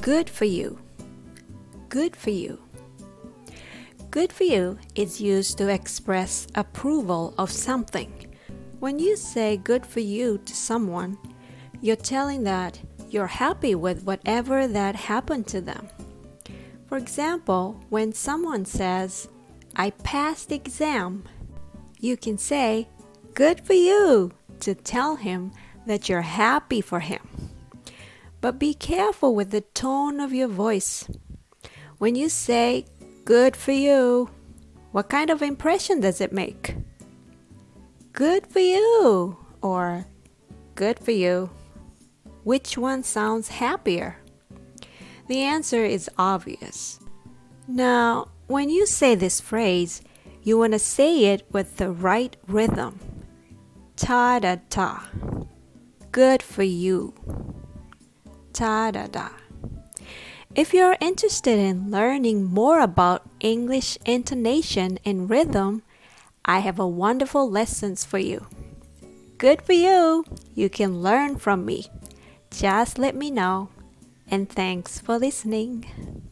Good for you. Good for you. Good for you is used to express approval of something. When you say good for you to someone, you're telling that you're happy with whatever that happened to them. For example, when someone says, I passed the exam, you can say, Good for you, to tell him that you're happy for him. But be careful with the tone of your voice. When you say, Good for you, what kind of impression does it make? Good for you or Good for you. Which one sounds happier? The answer is obvious. Now, when you say this phrase, you want to say it with the right rhythm. Ta da ta. Good for you. Ta da da. If you're interested in learning more about English intonation and rhythm, I have a wonderful lessons for you. Good for you. You can learn from me. Just let me know and thanks for listening.